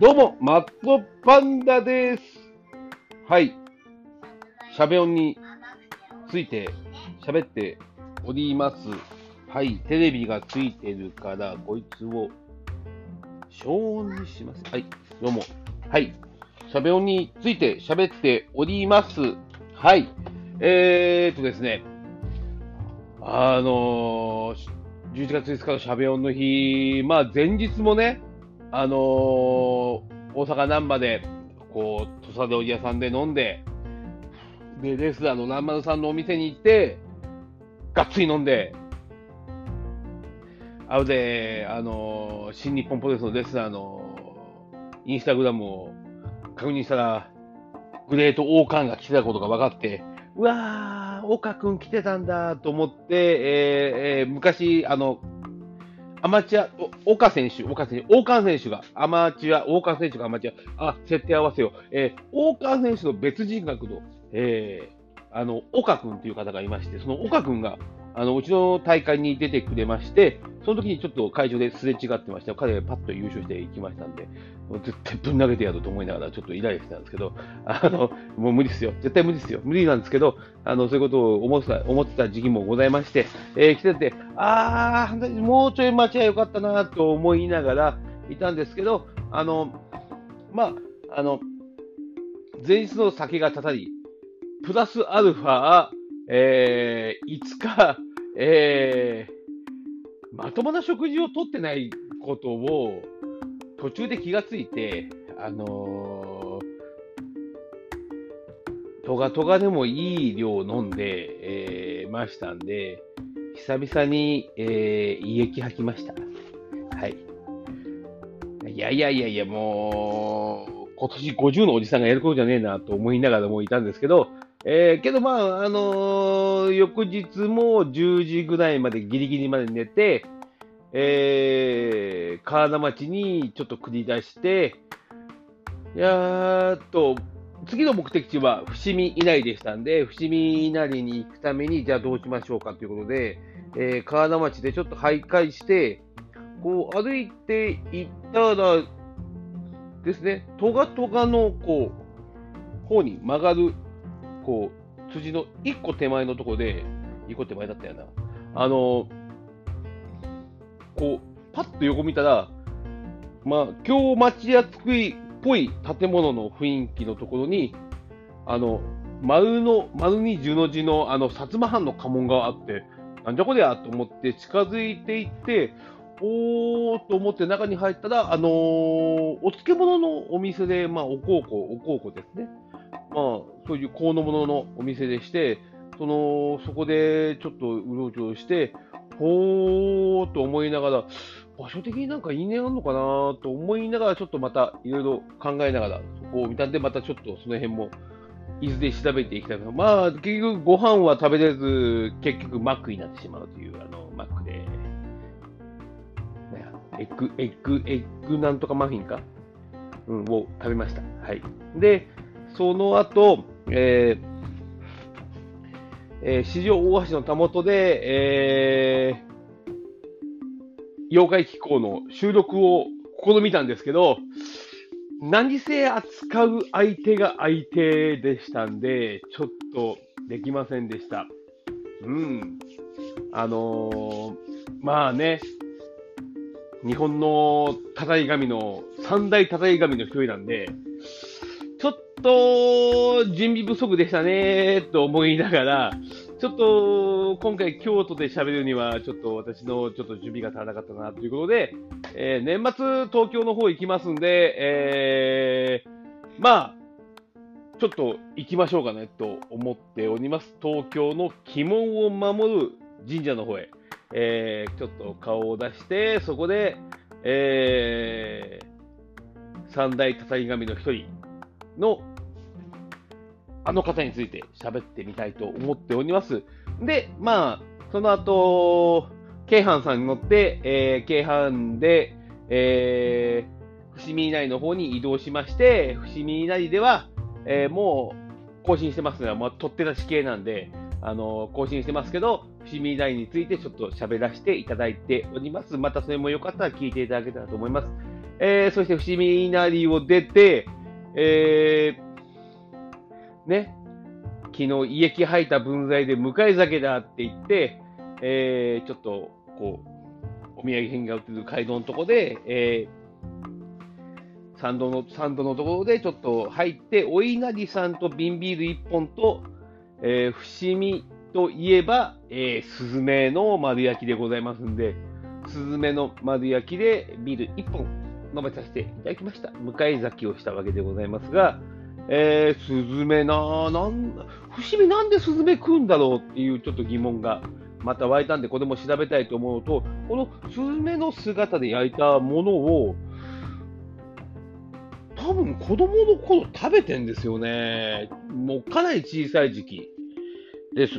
どうも、マットパンダです。はい。しゃべ音について喋っております。はい。テレビがついてるから、こいつを消音にします。はい。どうも。はい。しゃべ音について喋っております。はい。えーっとですね。あのー、11月5日のしゃべ音の日、まあ前日もね、あのー大阪難波で、こう、土佐でおじ屋さんで飲んで、で、レスラーの南丸さんのお店に行って、がっつり飲んで、あで、あのー新日本プロレスのレスラーのインスタグラムを確認したら、グレートオーカンが来てたことが分かって、うわー、岡くん来てたんだと思って、えーえー昔、あの、アマチュア、岡選手、岡選手、大川選手が、アマチュア、大川選手がアマチュア、あ、設定合わせよう。えー大川選手の別人格の、えーあの、岡君という方がいまして、その岡君が、あの、うちの大会に出てくれまして、その時にちょっと会場ですれ違ってました。彼がパッと優勝していきましたんで、絶対ぶん投げてやると思いながらちょっとイライラしてたんですけど、あの、もう無理ですよ。絶対無理ですよ。無理なんですけど、あの、そういうことを思ってた、思ってた時期もございまして、えー来てて、あー、もうちょい待ちはよかったなと思いながらいたんですけど、あの、まあ、あの、前日の酒がたたり、プラスアルファ、えー、いつか、えー、まともな食事をとってないことを途中で気がついて、あのー、トガトガでもいい量飲んで、えー、ましたんで、久々に、えー、胃液吐きました。はい。いやいやいやいや、もう、今年50のおじさんがやることじゃねえなと思いながらもいたんですけど、えー、けどまあ、あのー翌日も10時ぐらいまでギリギリまで寝て、えー、川田町にちょっと繰り出して、やっと、次の目的地は伏見稲荷でしたんで、伏見稲荷に行くために、じゃあどうしましょうかということで、えー、川田町でちょっと徘徊して、こう歩いて行ったらですね、トガトガのこう、方に曲がる、こう、辻の1個手前のところで、1個手前だったよな。あの、こう、パッと横見たら、まあ、京町屋つくいっぽい建物の雰囲気のところに、あの、丸の、丸に十の字の、あの、薩摩藩の家紋があって、なんじゃこりゃと思って近づいていって、おーと思って中に入ったら、あのーお漬物のお店で、まあ、お香香、お香香ですね。まあ、そういう香の物ののお店でして、その、そこでちょっとうろちょろして、ほーと思いながら、場所的になんか因縁あるのかなと思いながら、ちょっとまたいろいろ考えながら、そこを見たんで、またちょっとその辺も、いずれ調べていきたいな。まあ、結局ご飯は食べれず、結局マックになってしまうという、あの、マックで、エッグ、エッグ、エッグなんとかマフィンか？うん、を食べました。はい。で、その後、えーえー、四条大橋のたもとで、えー、妖怪機構の収録を試みたんですけど、何せ扱う相手が相手でしたんで、ちょっとできませんでした。うん。あのーまあね、日本の叩い神の、三大叩い神の一人なんで、と準備不足でしたねと思いながら、ちょっと今回京都で喋るには、ちょっと私のちょっと準備が足らなかったなということで、えー年末東京の方行きますんで、えーまあ、ちょっと行きましょうかねと思っております。東京の鬼門を守る神社の方へ、えーちょっと顔を出して、そこで、えー三大叩き神の一人のあの方について喋ってみたいと思っております。で、まあ、その後、京阪さんに乗って、えー、京阪で、えー、伏見稲荷の方に移動しまして、伏見稲荷では、えーもう更新してますので、まあ、取って出し系なんで、あの更新してますけど、伏見稲荷についてちょっと喋らせていただいております。またそれもよかったら聞いていただけたらと思います。えー、そして伏見稲荷を出て、えー、ね、昨日胃液吐いた分際で向かい酒だって言って、えー、ちょっと、こう、お土産品が売ってる街道のとこで、えー、参道の、参道のところでちょっと入って、お稲荷さんと瓶ビール1本と、えー、伏見といえば、えー、スズメの丸焼きでございますんで、スズメの丸焼きでビール1本飲めさせていただきました。向かい咲きをしたわけでございますが、えー、スズメな、なん、伏見なんでスズメ食うんだろうっていうちょっと疑問がまた湧いたんで、これも調べたいと思うと、このスズメの姿で焼いたものを、多分子供の頃食べてんですよね。もうかなり小さい時期です。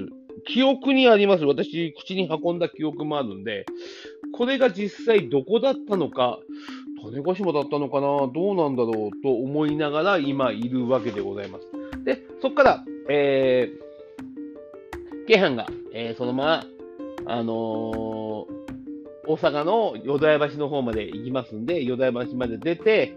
記憶にあります。私、口に運んだ記憶もあるんで、これが実際どこだったのか、種子島だったのかな、どうなんだろうと思いながら今いるわけでございます。で、そこから、えー、京阪が、えー、そのまま、あのー、大阪の淀屋橋の方まで行きますんで、淀屋橋まで出て、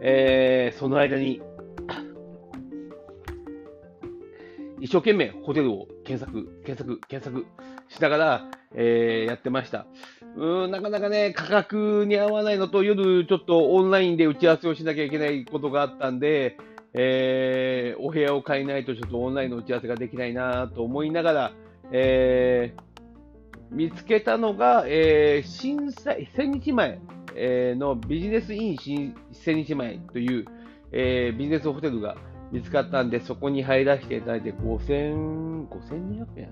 えー、その間に、一生懸命ホテルを検索、検索、検索しながら、えー、やってました。うん、なかなかね、価格に合わないのと、夜ちょっとオンラインで打ち合わせをしなきゃいけないことがあったんで、えー、お部屋を買えないとちょっとオンラインの打ち合わせができないなと思いながら、えー、見つけたのが、えー、震災、千日前、え、のビジネスイン千日前という、えー、ビジネスホテルが見つかったんで、そこに入らせていただいて、5000、5200円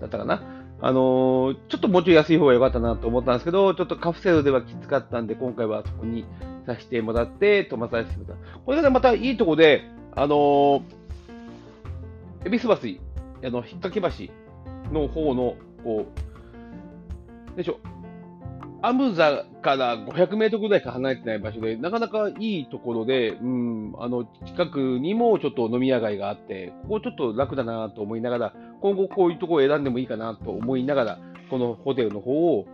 だったかな？あのー、ちょっともうちょい安い方が良かったなと思ったんですけど、ちょっとカプセルではきつかったんで、今回はそこにさせてもらって、泊まさせてもらった。これが、またいいとこで、あのー、恵比寿橋、あの、引っ掛け橋の方の、こう、でしょ、アムザから500メートルぐらいしか離れてない場所で、なかなかいいところで、うん、あの、近くにもちょっと飲み屋街があって、ここちょっと楽だなと思いながら、今後こういうところを選んでもいいかなと思いながら、このホテルの方を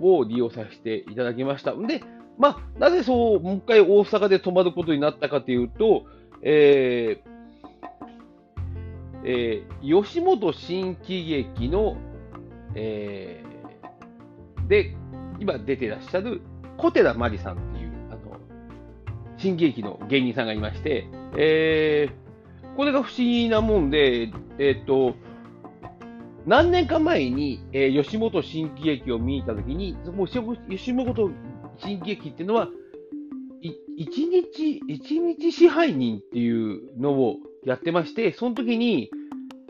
を利用させていただきました。んで、まあ、なぜそう、もう一回大阪で泊まることになったかというと、えーえー、吉本新喜劇の、えー、で、今出てらっしゃる小寺真理さんっていう、あの、新喜劇の芸人さんがいまして、えー、これが不思議なもんで、えー、っと、何年か前に、えー、吉本新喜劇を見に行ったときに、もう吉本新喜劇っていうのは、一日、一日支配人っていうのをやってまして、その時に、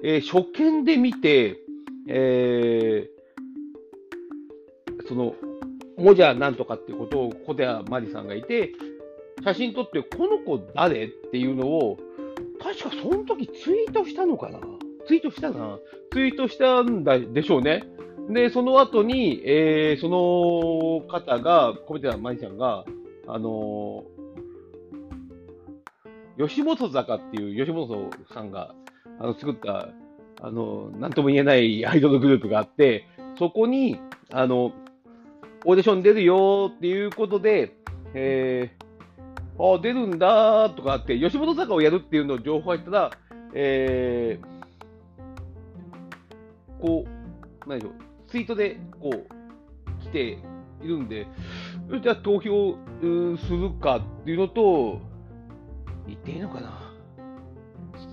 えー、初見で見て、えー、その、もじゃなんとかっていうことを小寺まりさんがいて、写真撮って、この子誰っていうのを、確かその時ツイートしたのかな。ツイートしたな。ツイートしたんだでしょうね。で、その後に、えー、その方が、小寺まりさんが、あのー、吉本坂っていう吉本さんがあの作った、あの、なんとも言えないアイドルグループがあって、そこに、あの、オーディション出るよっていうことで、えー、あ、出るんだとかって、吉本坂をやるっていうのを情報入ったら、えー、こう、何でしょう、ツイートで、こう、来ているんで、じゃあ投票するかっていうのと、言っていいのかな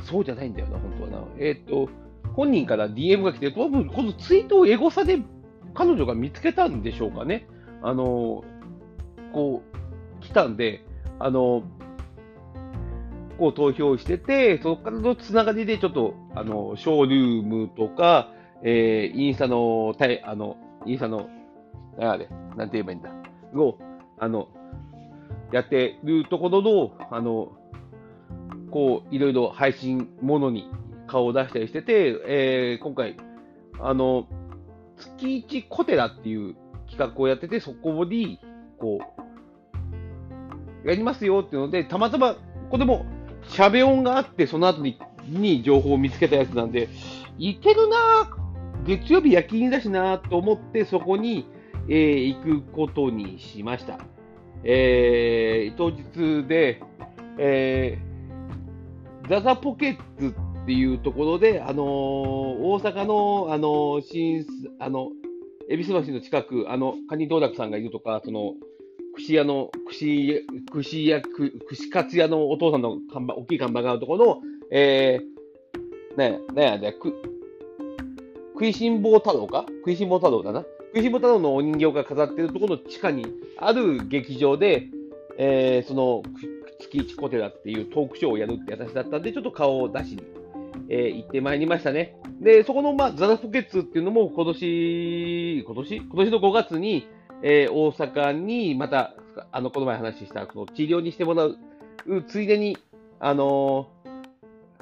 そうじゃないんだよな、本当はな。えっ、ー、と、本人から DM が来て、多分このツイートをエゴサで彼女が見つけたんでしょうかね。あの、こう、来たんで、あの、こう投票してて、そこからのつながりでちょっと、あの、ショールームとか、えー、インスタの、たいあの、インスタの、あれ、なんて言えばいいんだ、を、あの、やってるところの、あの、こう、いろいろ配信ものに顔を出したりしてて、えー、今回、あの、月一コテラっていう企画をやってて、そこに、こう、やりますよっていうので、たまたま、これも、しゃべ音があって、その後に、に情報を見つけたやつなんで、いけるな月曜日夜勤だしなと思って、そこに、えー、行くことにしました。えー、当日で、えー、ザザポケッツっていうところで、あのー、大阪の、あのー、新、あの、恵比寿橋の近く、あの、カニ道楽さんがいるとか、その、串屋の、串、串屋、串カツ屋のお父さんの看板、大きい看板があるところの、えー、ね、ね、で、く、食いしん坊太郎か？食いしん坊太郎だな。食いしん坊太郎のお人形が飾ってるところの地下にある劇場で、えー、その、月一コテラっていうトークショーをやるって私だったんで、ちょっと顔を出しに、えー、行ってまいりましたね。で、そこの、まあ、ザラポケッツっていうのも今年、今年？今年の5月に、えー、大阪にまた、あの、この前話した、その治療にしてもらう、ついでに、あの、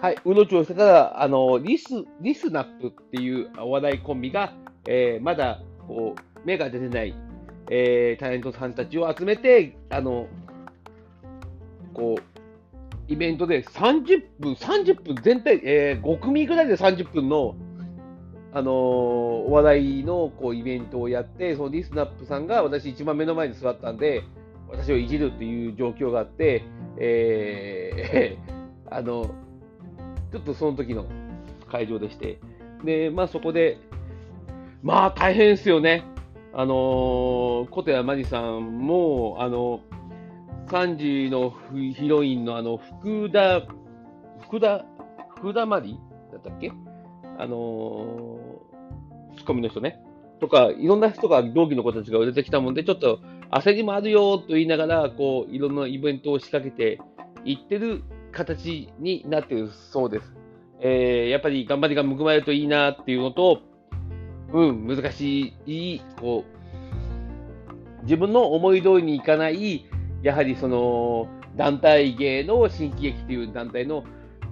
はい、うのちをしてたら、あのリス、リスナップっていうお笑いコンビが、えー、まだ、こう、芽が出てない、えー、タレントさんたちを集めて、あの、こう、イベントで30分、30分全体、えー、5組ぐらいで30分の、あのー、お笑いのこうイベントをやって、そのリスナップさんが私一番目の前に座ったんで、私をいじるっていう状況があって、えー、あの、ちょっとその時の会場でして、で、まあそこで、まあ大変ですよね。あのー、小寺真理さんも、あの3時のヒロインのあの、福田、福田、福田まりだったっけ？あのー、ツッコミの人ね。とか、いろんな人が、同期の子たちが出てきたもんで、ちょっと焦りもあるよと言いながら、こう、いろんなイベントを仕掛けていってる形になってるそうです。えー、やっぱり頑張りが報われるといいなっていうのと、うん、難しい、こう、自分の思い通りにいかないやはりその団体芸の新喜劇という団体の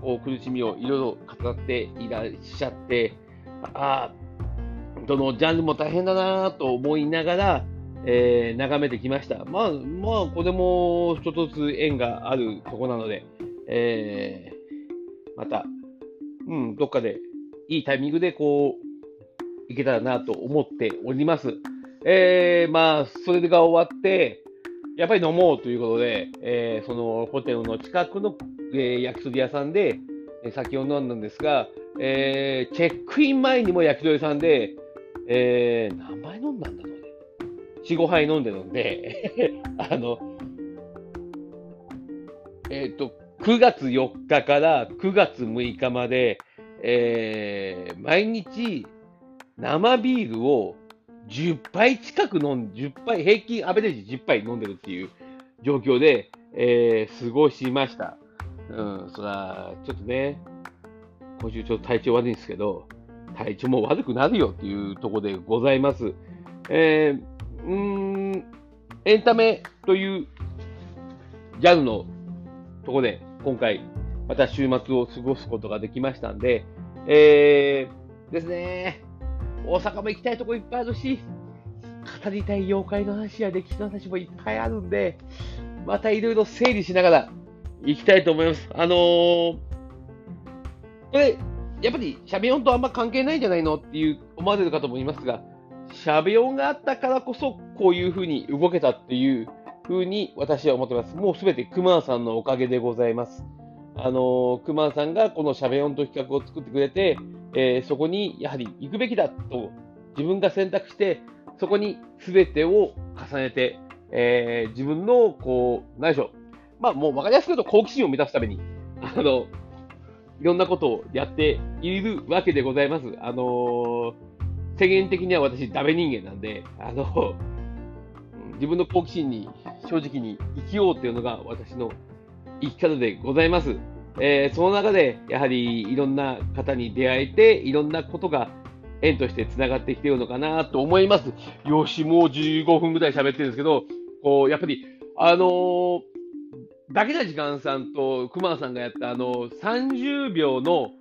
こう苦しみをいろいろ語っていらっしゃって、ああ、どのジャンルも大変だなと思いながら、えー、眺めてきました。まあ、まあ、これも一つ縁があるとこなので、えー、また、うん、どっかでいいタイミングでこう、いけたらなと思っております。えー、まあ、それが終わって、やっぱり飲もうということで、えー、そのホテルの近くの、えー、焼き鳥屋さんで、えー、酒を飲んだんですが、えー、チェックイン前にも焼き鳥屋さんで、えー、何杯飲んだんだろうね。4、5杯飲んでるんで あの、えっ、ー、と、9月4日から9月6日まで、えー、毎日生ビールを10杯近く飲ん、10杯、平均アベレージ10杯飲んでるっていう状況で、えー、過ごしました。うん、そら、ちょっとね、今週ちょっと体調悪いんですけど、体調も悪くなるよっていうところでございます。えー、うーん、エンタメというジャンルのところで、今回、また週末を過ごすことができましたんで、えー、ですね、大阪も行きたいとこいっぱいあるし、語りたい妖怪の話や歴史の話もいっぱいあるんで、またいろいろ整理しながら行きたいと思います。あのー、これ、やっぱりシャベオンとあんま関係ないんじゃないのっていう思われる方もいますが、シャベオンがあったからこそこういう風に動けたっていう風に私は思ってます。もうすべて熊さんのおかげでございます。あのー、熊さんがこのシャベオンと企画を作ってくれて、えー、そこにやはり行くべきだと自分が選択して、そこに全てを重ねて、えー、自分の、こう、何でしょう。まあ、もう分かりやすく言うと好奇心を満たすために、あの、いろんなことをやっているわけでございます。あのー、世間的には私、ダメ人間なんで、あの、自分の好奇心に正直に生きようというのが私の生き方でございます。えー、その中で、やはりいろんな方に出会えて、いろんなことが縁として繋がってきているのかなと思います。よし、もう15分ぐらい喋ってるんですけど、こう、やっぱり、あのー、だけな時間さんと熊さんがやったあの30秒の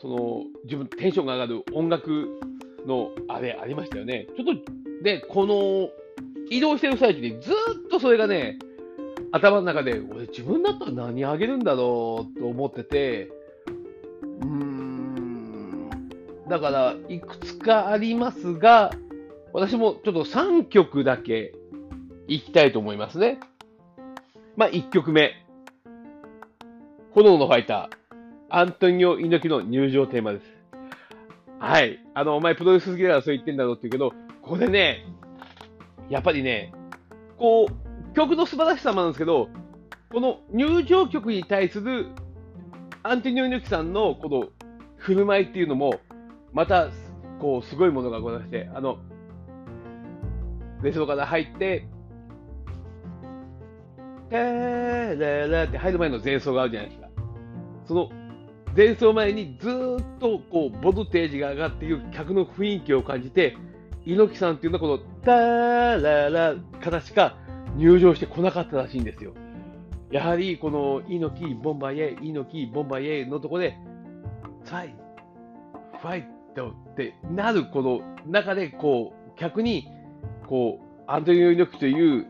その自分テンションが上がる音楽のあれありましたよね。ちょっとで、この移動してる最中にずっとそれがね、頭の中で、俺自分だったら何あげるんだろうと思ってて、うーん、だから、いくつかありますが、私もちょっと3曲だけいきたいと思いますね。まあ、1曲目。炎のファイター、アントニオ猪木の入場テーマです。はい。あの、お前プロレス好きだからそう言ってんだろうって言うけど、これね、やっぱりね、こう、曲の素晴らしさもあるんですけど、この入場曲に対するアントニオ猪木さんのこの振る舞いっていうのも、また、こう、すごいものがございまして、あの、レストから入って、てーららって入る前の前奏があるじゃないですか。その前奏前にずっとこうボルテージが上がっている客の雰囲気を感じて、猪木さんっていうのはこのターララからしか入場してこなかったらしいんですよ。やはりこの猪木ボンバイエ、猪木ボンバイエのとこで、ファイファイトってなるこの中でこう客にこうアントニオ猪木という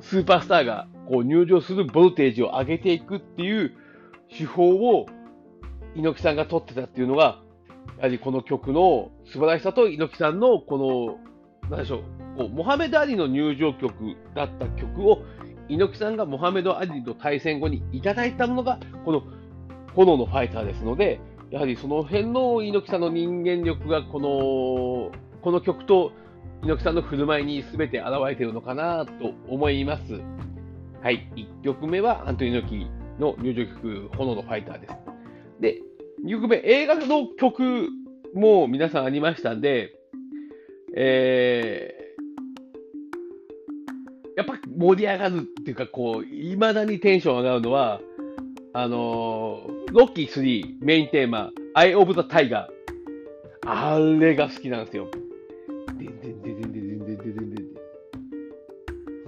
スーパースターがこう入場するボルテージを上げていくっていう手法を猪木さんが取ってたっていうのが、やはりこの曲の素晴らしさと猪木さんのこの、なんでしょう、モハメド・アリの入場曲だった曲を猪木さんがモハメド・アリと対戦後にいただいたものが、この炎のファイターですので、やはりその辺の猪木さんの人間力がこの、この曲と猪木さんの振る舞いに全て現れているのかなと思います。はい、1曲目はアントニオ猪木の入場曲、炎のファイターです。で、曲目、映画の曲も皆さんありましたんで、えー、やっぱ盛り上がるっていうか、こう、いまだにテンション上がるのは、あのー、ロッキー3メインテーマ、アイ・オブ・ザ・タイガー。あれが好きなんですよ。でんでんでんでんでんでんでんでんでんでん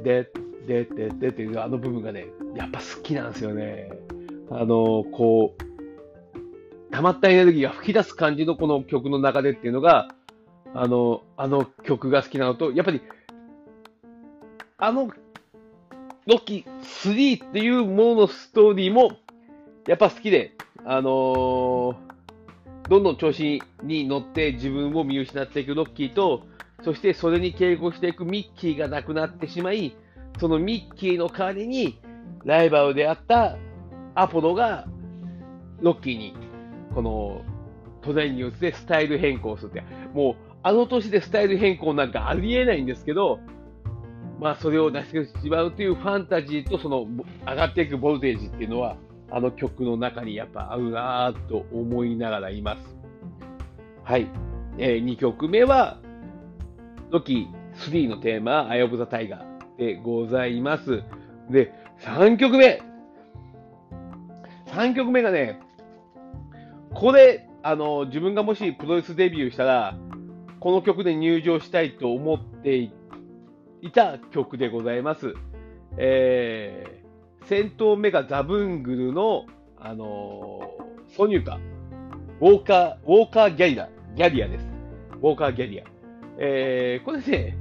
で、で、で、であの部分がね、やっぱ好きなんですよね。あの、こう、溜まったエネルギーが吹き出す感じのこの曲の中でっていうのが、あの、あの曲が好きなのと、やっぱり、あの、ロッキー3っていうもののストーリーも、やっぱ好きで、あのー、どんどん調子に乗って自分を見失っていくロッキーと、そしてそれに敬語していくミッキーが亡くなってしまい、そのミッキーの代わりに、ライバルであったアポロが、ロッキーに、この、トレーニングでスタイル変更するって、もう、あの年でスタイル変更なんかありえないんですけど、まあ、それを成し遂げてしまうというファンタジーと、その、上がっていくボルテージっていうのは、あの曲の中にやっぱ合うなぁと思いながらいます。はい。えー、2曲目は、ロキ3のテーマ、アイオブザタイガー。でございます。で、3曲目。3曲目がね、これ、あの、自分がもしプロレスデビューしたら、この曲で入場したいと思っていた曲でございます。えー、先頭目がザブングルの、あのー、ソニュカ、ウォーカー、ウォーカーギャリア、ギャリアです。ウォーカーギャリア。えー、これですね、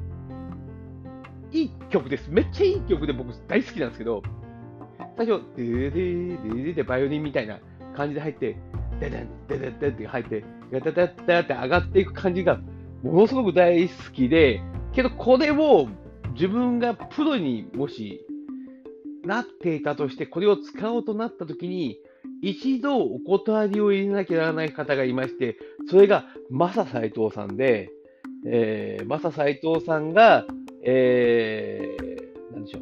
いい曲です。めっちゃいい曲で僕大好きなんですけど、最初、デーデーデデバイオリンみたいな感じで入って、デデン、デデンって入って、ガタタタって上がっていく感じがものすごく大好きで、けどこれを自分がプロにもしなっていたとして、これを使おうとなったときに、一度お断りを入れなきゃならない方がいまして、それがマサ斎藤さんで、えー、マサ斎藤さんが、えー、なんでしょう。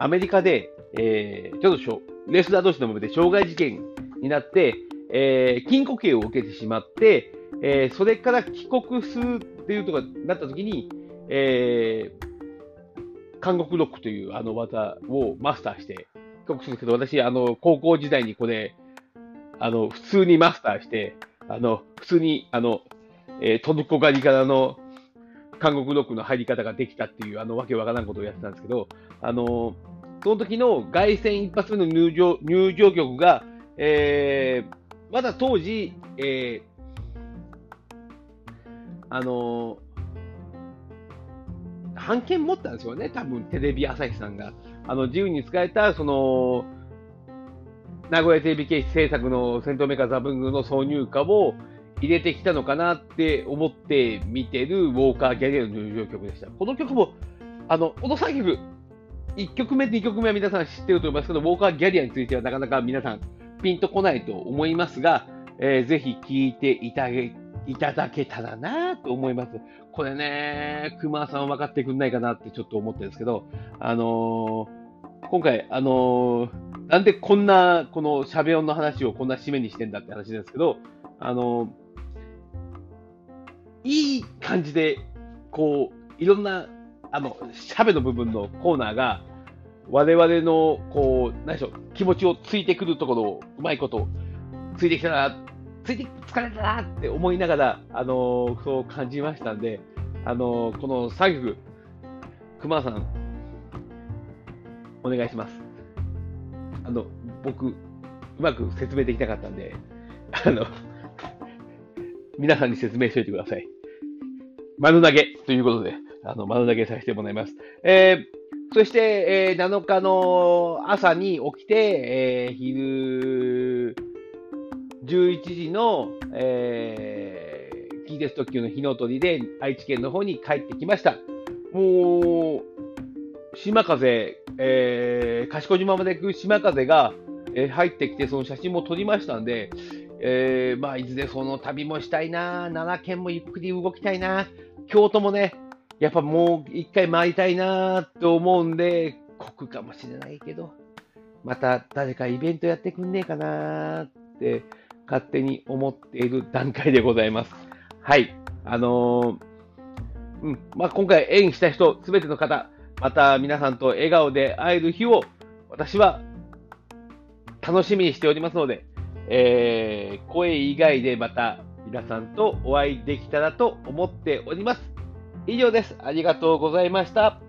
アメリカで、えー、ちょっとレスラー同士のもめで傷害事件になって、えー、禁錮刑を受けてしまって、えー、それから帰国するっていうところになったときに、えー、韓国ロックというあの技をマスターして帰国するんですけど、私、あの、高校時代にこれ、あの、普通にマスターして、あの、普通に、あの、えー、トルコ狩りからの韓国ロックの入り方ができたっていう、あの、わけわからんことをやってたんですけど、あの、その時の凱旋一発目の入場、入場曲が、えー、まだ当時、えー、あの版権持ったんですよね、多分テレビ朝日さんが。あの、自由に使えた、その、名古屋テレビ系制作の戦闘メーカーザブングの挿入歌を、入れてきたのかなって思って見てるウォーカー・ギャリアの入場曲でした。この曲もあの、この3曲、1曲目、2曲目は皆さん知ってると思いますけど、ウォーカー・ギャリアについてはなかなか皆さんピンとこないと思いますが、えー、ぜひ聴いていたいただけたらなと思います。これね、熊さん分かってくんないかなってちょっと思ってるんですけど、あのー、今回、あのー、なんでこんな、このしゃべ音の話をこんな締めにしてんだって話ですけど、あのいい感じで、こう、いろんな、あの、しゃべの部分のコーナーが、我々の、こう、何でしょう、気持ちをついてくるところを、うまいこと、ついてきたな、ついて、疲れたなって思いながら、あのー、そう感じましたんで、あのー、この3曲、熊さん、お願いします。あの、僕、うまく説明できなかったんで、あの、皆さんに説明しておいてください。丸投げということで、あの、丸投げさせてもらいます。えー、そして、えー、7日の朝に起きて、えー、昼、11時の、えー、近鉄特急の日の鳥で愛知県の方に帰ってきました。もう、島風、えー、賢島まで行く島風が、えー、入ってきて、その写真も撮りましたんで、えー、まあ、いずれその旅もしたいな、奈良県もゆっくり動きたいな、京都もね、やっぱもう一回回りたいなと思うんで、酷かもしれないけど、また誰かイベントやってくんねえかなって勝手に思っている段階でございます。はい。あのー、うん。まあ、今回演した人、すべての方、また皆さんと笑顔で会える日を私は楽しみにしておりますので、えー、声以外でまた皆さんとお会いできたらと思っております。以上です。ありがとうございました。